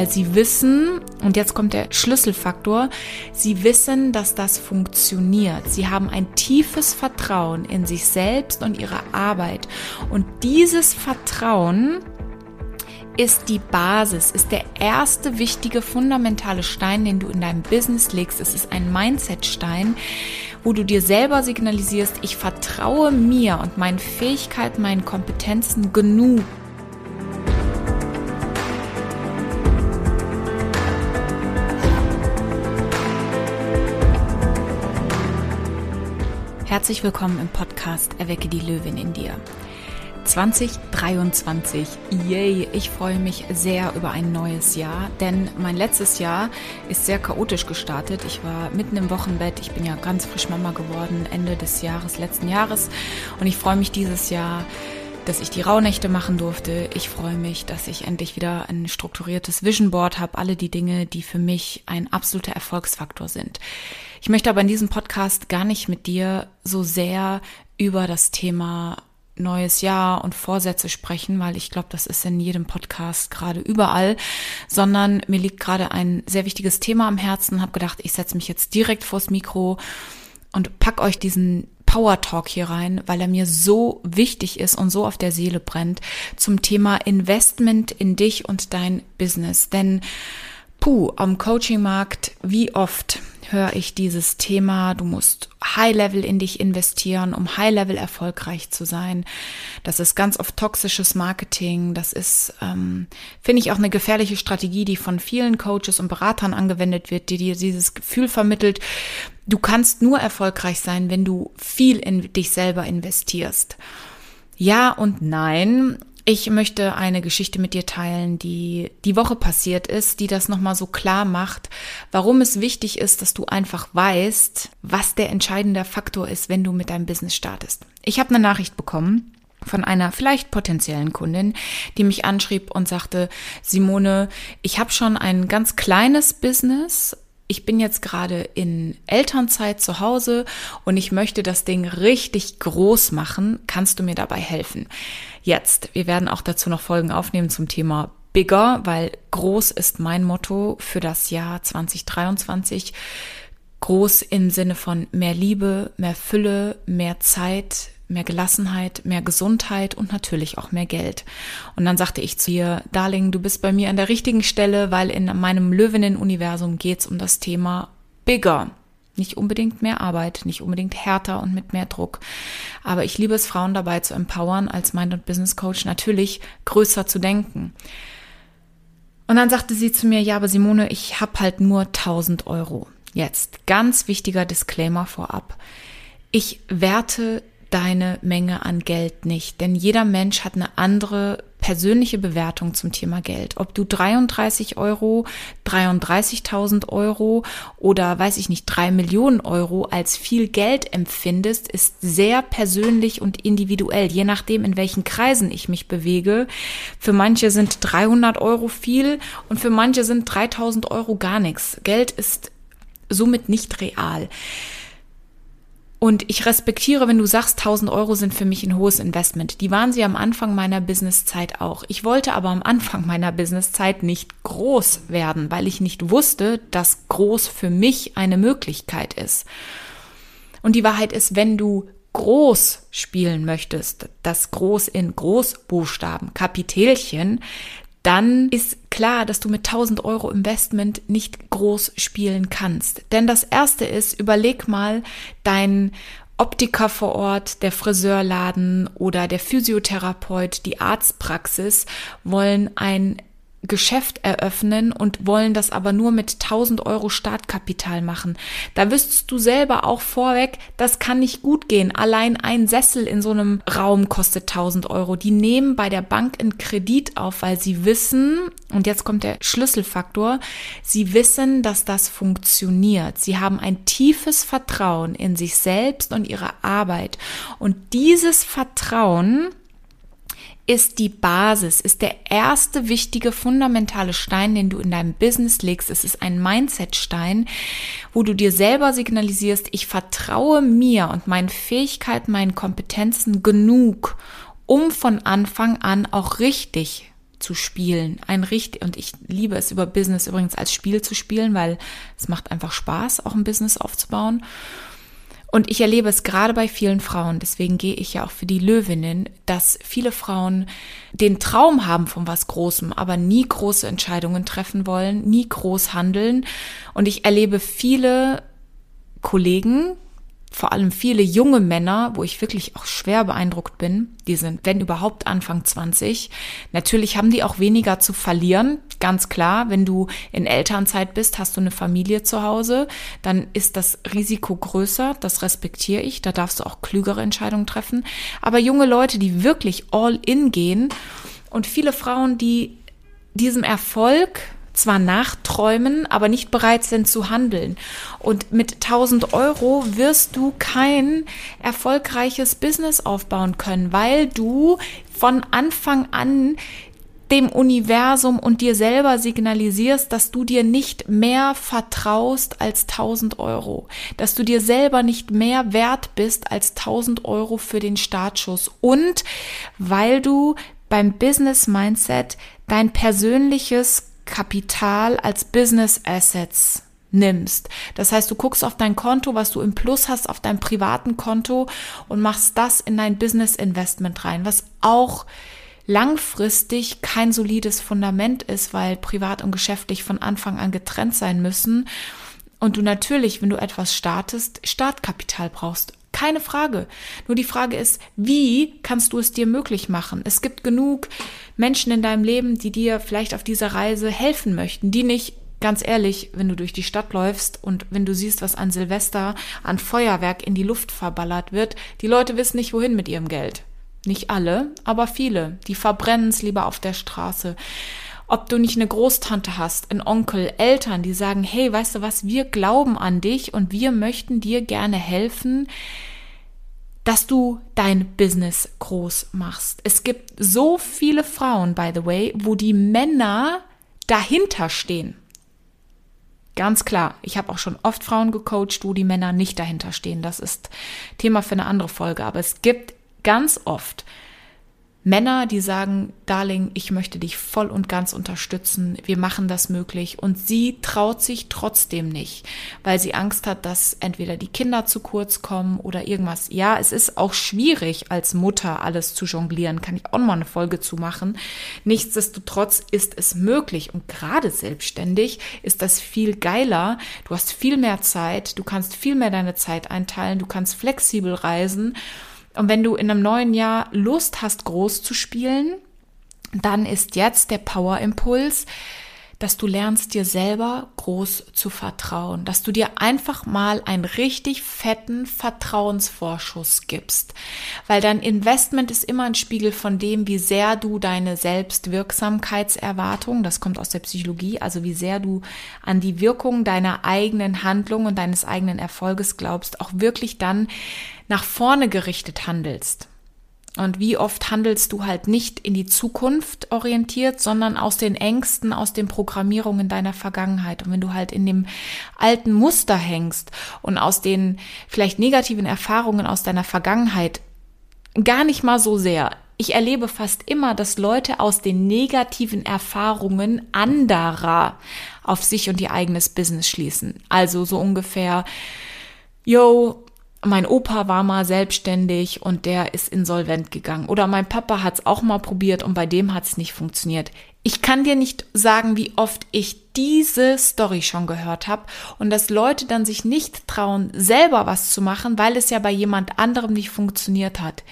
weil sie wissen, und jetzt kommt der Schlüsselfaktor, sie wissen, dass das funktioniert. Sie haben ein tiefes Vertrauen in sich selbst und ihre Arbeit. Und dieses Vertrauen ist die Basis, ist der erste wichtige fundamentale Stein, den du in deinem Business legst. Es ist ein Mindset-Stein, wo du dir selber signalisierst, ich vertraue mir und meinen Fähigkeiten, meinen Kompetenzen genug. Herzlich willkommen im Podcast Erwecke die Löwin in dir. 2023. Yay, ich freue mich sehr über ein neues Jahr, denn mein letztes Jahr ist sehr chaotisch gestartet. Ich war mitten im Wochenbett, ich bin ja ganz frisch Mama geworden, Ende des Jahres, letzten Jahres und ich freue mich dieses Jahr, dass ich die Rauhnächte machen durfte. Ich freue mich, dass ich endlich wieder ein strukturiertes Vision Board habe, alle die Dinge, die für mich ein absoluter Erfolgsfaktor sind. Ich möchte aber in diesem Podcast gar nicht mit dir so sehr über das Thema neues Jahr und Vorsätze sprechen, weil ich glaube, das ist in jedem Podcast gerade überall, sondern mir liegt gerade ein sehr wichtiges Thema am Herzen, habe gedacht, ich setze mich jetzt direkt vors Mikro und pack euch diesen Power Talk hier rein, weil er mir so wichtig ist und so auf der Seele brennt zum Thema Investment in dich und dein Business. Denn puh, am Coaching-Markt, wie oft höre ich dieses Thema, du musst High-Level in dich investieren, um High-Level erfolgreich zu sein. Das ist ganz oft toxisches Marketing. Das ist, ähm, finde ich, auch eine gefährliche Strategie, die von vielen Coaches und Beratern angewendet wird, die dir dieses Gefühl vermittelt, du kannst nur erfolgreich sein, wenn du viel in dich selber investierst. Ja und nein. Ich möchte eine Geschichte mit dir teilen, die die Woche passiert ist, die das nochmal so klar macht, warum es wichtig ist, dass du einfach weißt, was der entscheidende Faktor ist, wenn du mit deinem Business startest. Ich habe eine Nachricht bekommen von einer vielleicht potenziellen Kundin, die mich anschrieb und sagte, Simone, ich habe schon ein ganz kleines Business, ich bin jetzt gerade in Elternzeit zu Hause und ich möchte das Ding richtig groß machen. Kannst du mir dabei helfen? Jetzt, wir werden auch dazu noch Folgen aufnehmen zum Thema Bigger, weil groß ist mein Motto für das Jahr 2023. Groß im Sinne von mehr Liebe, mehr Fülle, mehr Zeit, mehr Gelassenheit, mehr Gesundheit und natürlich auch mehr Geld. Und dann sagte ich zu ihr, Darling, du bist bei mir an der richtigen Stelle, weil in meinem Löwinnen-Universum geht es um das Thema Bigger. Nicht unbedingt mehr Arbeit, nicht unbedingt härter und mit mehr Druck. Aber ich liebe es, Frauen dabei zu empowern, als Mind- und Business Coach natürlich größer zu denken. Und dann sagte sie zu mir, ja, aber Simone, ich habe halt nur 1000 Euro. Jetzt, ganz wichtiger Disclaimer vorab. Ich werte deine Menge an Geld nicht. Denn jeder Mensch hat eine andere persönliche Bewertung zum Thema Geld. Ob du 33 Euro, 33.000 Euro oder weiß ich nicht, drei Millionen Euro als viel Geld empfindest, ist sehr persönlich und individuell, je nachdem, in welchen Kreisen ich mich bewege. Für manche sind 300 Euro viel und für manche sind 3000 Euro gar nichts. Geld ist somit nicht real. Und ich respektiere, wenn du sagst, 1000 Euro sind für mich ein hohes Investment. Die waren sie am Anfang meiner Businesszeit auch. Ich wollte aber am Anfang meiner Businesszeit nicht groß werden, weil ich nicht wusste, dass groß für mich eine Möglichkeit ist. Und die Wahrheit ist, wenn du groß spielen möchtest, das groß in Großbuchstaben, Kapitelchen, dann ist klar, dass du mit 1000 Euro Investment nicht groß spielen kannst. Denn das erste ist, überleg mal dein Optiker vor Ort, der Friseurladen oder der Physiotherapeut, die Arztpraxis wollen ein Geschäft eröffnen und wollen das aber nur mit 1000 Euro Startkapital machen. Da wüsstest du selber auch vorweg, das kann nicht gut gehen. Allein ein Sessel in so einem Raum kostet 1000 Euro. Die nehmen bei der Bank einen Kredit auf, weil sie wissen, und jetzt kommt der Schlüsselfaktor, sie wissen, dass das funktioniert. Sie haben ein tiefes Vertrauen in sich selbst und ihre Arbeit. Und dieses Vertrauen ist die Basis, ist der erste wichtige fundamentale Stein, den du in deinem Business legst. Es ist ein Mindset-Stein, wo du dir selber signalisierst, ich vertraue mir und meinen Fähigkeiten, meinen Kompetenzen genug, um von Anfang an auch richtig zu spielen. Ein richtig, und ich liebe es über Business übrigens als Spiel zu spielen, weil es macht einfach Spaß, auch ein Business aufzubauen. Und ich erlebe es gerade bei vielen Frauen, deswegen gehe ich ja auch für die Löwinnen, dass viele Frauen den Traum haben von was Großem, aber nie große Entscheidungen treffen wollen, nie groß handeln. Und ich erlebe viele Kollegen, vor allem viele junge Männer, wo ich wirklich auch schwer beeindruckt bin, die sind, wenn überhaupt, Anfang 20. Natürlich haben die auch weniger zu verlieren, ganz klar. Wenn du in Elternzeit bist, hast du eine Familie zu Hause, dann ist das Risiko größer, das respektiere ich, da darfst du auch klügere Entscheidungen treffen. Aber junge Leute, die wirklich all in gehen und viele Frauen, die diesem Erfolg zwar nachträumen, aber nicht bereit sind zu handeln. Und mit 1000 Euro wirst du kein erfolgreiches Business aufbauen können, weil du von Anfang an dem Universum und dir selber signalisierst, dass du dir nicht mehr vertraust als 1000 Euro, dass du dir selber nicht mehr wert bist als 1000 Euro für den Startschuss und weil du beim Business Mindset dein persönliches Kapital als Business Assets nimmst. Das heißt, du guckst auf dein Konto, was du im Plus hast, auf deinem privaten Konto und machst das in dein Business Investment rein, was auch langfristig kein solides Fundament ist, weil privat und geschäftlich von Anfang an getrennt sein müssen. Und du natürlich, wenn du etwas startest, Startkapital brauchst. Keine Frage. Nur die Frage ist, wie kannst du es dir möglich machen? Es gibt genug Menschen in deinem Leben, die dir vielleicht auf dieser Reise helfen möchten, die nicht Ganz ehrlich, wenn du durch die Stadt läufst und wenn du siehst, was an Silvester an Feuerwerk in die Luft verballert wird, die Leute wissen nicht, wohin mit ihrem Geld. Nicht alle, aber viele. Die verbrennen es lieber auf der Straße. Ob du nicht eine Großtante hast, einen Onkel, Eltern, die sagen, hey, weißt du was, wir glauben an dich und wir möchten dir gerne helfen, dass du dein Business groß machst. Es gibt so viele Frauen, by the way, wo die Männer dahinter stehen. Ganz klar, ich habe auch schon oft Frauen gecoacht, wo die Männer nicht dahinter stehen. Das ist Thema für eine andere Folge. Aber es gibt ganz oft Männer, die sagen, Darling, ich möchte dich voll und ganz unterstützen, wir machen das möglich. Und sie traut sich trotzdem nicht, weil sie Angst hat, dass entweder die Kinder zu kurz kommen oder irgendwas. Ja, es ist auch schwierig, als Mutter alles zu jonglieren, kann ich auch mal eine Folge zu machen. Nichtsdestotrotz ist es möglich und gerade selbstständig ist das viel geiler. Du hast viel mehr Zeit, du kannst viel mehr deine Zeit einteilen, du kannst flexibel reisen. Und wenn du in einem neuen Jahr Lust hast, groß zu spielen, dann ist jetzt der Power-Impuls, dass du lernst, dir selber groß zu vertrauen, dass du dir einfach mal einen richtig fetten Vertrauensvorschuss gibst, weil dein Investment ist immer ein Spiegel von dem, wie sehr du deine Selbstwirksamkeitserwartung, das kommt aus der Psychologie, also wie sehr du an die Wirkung deiner eigenen Handlung und deines eigenen Erfolges glaubst, auch wirklich dann nach vorne gerichtet handelst. Und wie oft handelst du halt nicht in die Zukunft orientiert, sondern aus den Ängsten, aus den Programmierungen deiner Vergangenheit. Und wenn du halt in dem alten Muster hängst und aus den vielleicht negativen Erfahrungen aus deiner Vergangenheit gar nicht mal so sehr. Ich erlebe fast immer, dass Leute aus den negativen Erfahrungen anderer auf sich und ihr eigenes Business schließen. Also so ungefähr, yo, mein Opa war mal selbstständig und der ist insolvent gegangen. Oder mein Papa hat es auch mal probiert und bei dem hat es nicht funktioniert. Ich kann dir nicht sagen, wie oft ich diese Story schon gehört habe und dass Leute dann sich nicht trauen, selber was zu machen, weil es ja bei jemand anderem nicht funktioniert hat.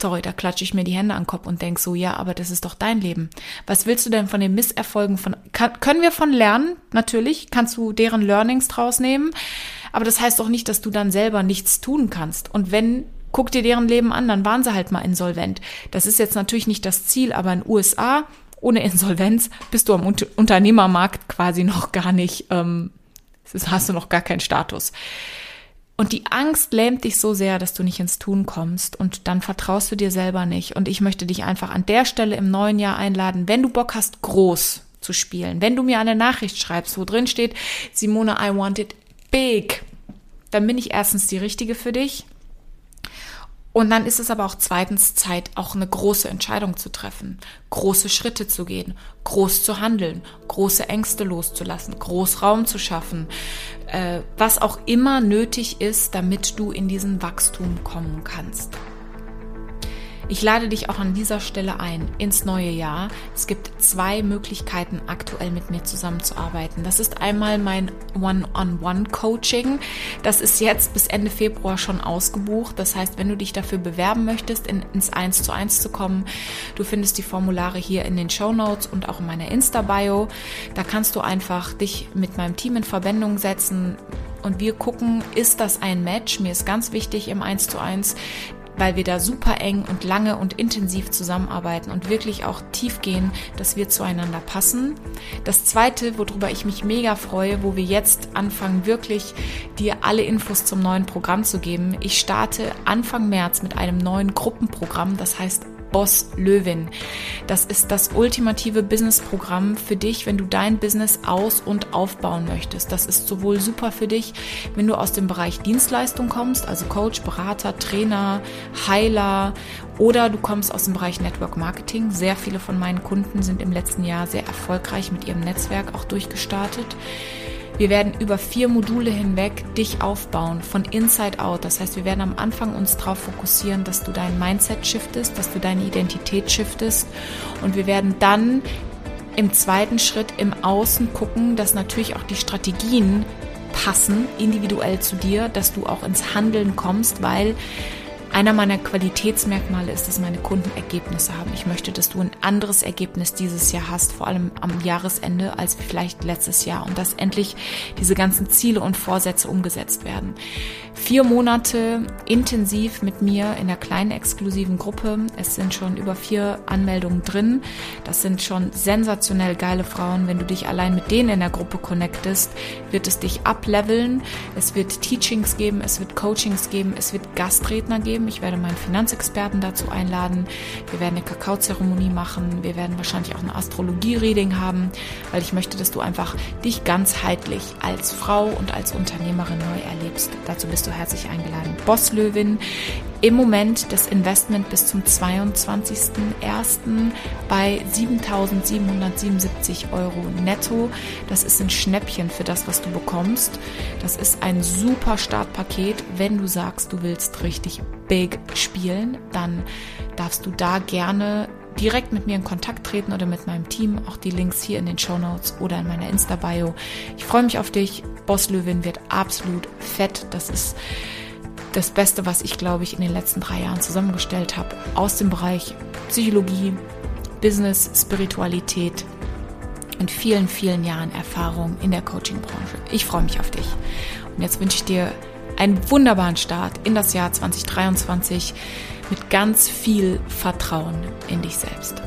Sorry, da klatsche ich mir die Hände an den Kopf und denk so, ja, aber das ist doch dein Leben. Was willst du denn von den Misserfolgen von, kann, können wir von lernen? Natürlich, kannst du deren Learnings draus nehmen. Aber das heißt doch nicht, dass du dann selber nichts tun kannst. Und wenn, guck dir deren Leben an, dann waren sie halt mal insolvent. Das ist jetzt natürlich nicht das Ziel, aber in USA ohne Insolvenz bist du am Unternehmermarkt quasi noch gar nicht, ähm, hast du noch gar keinen Status. Und die Angst lähmt dich so sehr, dass du nicht ins Tun kommst und dann vertraust du dir selber nicht. Und ich möchte dich einfach an der Stelle im neuen Jahr einladen, wenn du Bock hast, groß zu spielen. Wenn du mir eine Nachricht schreibst, wo drin steht, Simone, I want it big, dann bin ich erstens die Richtige für dich. Und dann ist es aber auch zweitens Zeit, auch eine große Entscheidung zu treffen, große Schritte zu gehen, groß zu handeln, große Ängste loszulassen, groß Raum zu schaffen, äh, was auch immer nötig ist, damit du in diesen Wachstum kommen kannst. Ich lade dich auch an dieser Stelle ein ins neue Jahr. Es gibt zwei Möglichkeiten, aktuell mit mir zusammenzuarbeiten. Das ist einmal mein One-on-One-Coaching. Das ist jetzt bis Ende Februar schon ausgebucht. Das heißt, wenn du dich dafür bewerben möchtest, in, ins 1 zu 1 zu kommen, du findest die Formulare hier in den Show Notes und auch in meiner Insta-Bio. Da kannst du einfach dich mit meinem Team in Verbindung setzen, und wir gucken, ist das ein Match? Mir ist ganz wichtig im 1 zu 1, weil wir da super eng und lange und intensiv zusammenarbeiten und wirklich auch tief gehen, dass wir zueinander passen. Das zweite, worüber ich mich mega freue, wo wir jetzt anfangen, wirklich dir alle Infos zum neuen Programm zu geben. Ich starte Anfang März mit einem neuen Gruppenprogramm, das heißt Boss Löwin. Das ist das ultimative Businessprogramm für dich, wenn du dein Business aus- und aufbauen möchtest. Das ist sowohl super für dich, wenn du aus dem Bereich Dienstleistung kommst, also Coach, Berater, Trainer, Heiler oder du kommst aus dem Bereich Network Marketing. Sehr viele von meinen Kunden sind im letzten Jahr sehr erfolgreich mit ihrem Netzwerk auch durchgestartet. Wir werden über vier Module hinweg dich aufbauen, von Inside Out. Das heißt, wir werden am Anfang uns darauf fokussieren, dass du dein Mindset shiftest, dass du deine Identität shiftest. Und wir werden dann im zweiten Schritt im Außen gucken, dass natürlich auch die Strategien passen, individuell zu dir, dass du auch ins Handeln kommst, weil einer meiner Qualitätsmerkmale ist, dass meine Kunden Ergebnisse haben. Ich möchte, dass du ein anderes Ergebnis dieses Jahr hast, vor allem am Jahresende, als vielleicht letztes Jahr und dass endlich diese ganzen Ziele und Vorsätze umgesetzt werden. Vier Monate intensiv mit mir in der kleinen exklusiven Gruppe. Es sind schon über vier Anmeldungen drin. Das sind schon sensationell geile Frauen. Wenn du dich allein mit denen in der Gruppe connectest, wird es dich ableveln. Es wird Teachings geben, es wird Coachings geben, es wird Gastredner geben geben. Ich werde meinen Finanzexperten dazu einladen. Wir werden eine Kakaozeremonie machen. Wir werden wahrscheinlich auch eine Astrologie-Reading haben, weil ich möchte, dass du einfach dich ganzheitlich als Frau und als Unternehmerin neu erlebst. Dazu bist du herzlich eingeladen. Bosslöwin im Moment das Investment bis zum 22.01. bei 7.777 Euro netto. Das ist ein Schnäppchen für das, was du bekommst. Das ist ein super Startpaket. Wenn du sagst, du willst richtig big spielen, dann darfst du da gerne direkt mit mir in Kontakt treten oder mit meinem Team. Auch die Links hier in den Show Notes oder in meiner Insta-Bio. Ich freue mich auf dich. Boss Löwin wird absolut fett. Das ist das Beste, was ich, glaube ich, in den letzten drei Jahren zusammengestellt habe, aus dem Bereich Psychologie, Business, Spiritualität und vielen, vielen Jahren Erfahrung in der Coaching-Branche. Ich freue mich auf dich. Und jetzt wünsche ich dir einen wunderbaren Start in das Jahr 2023 mit ganz viel Vertrauen in dich selbst.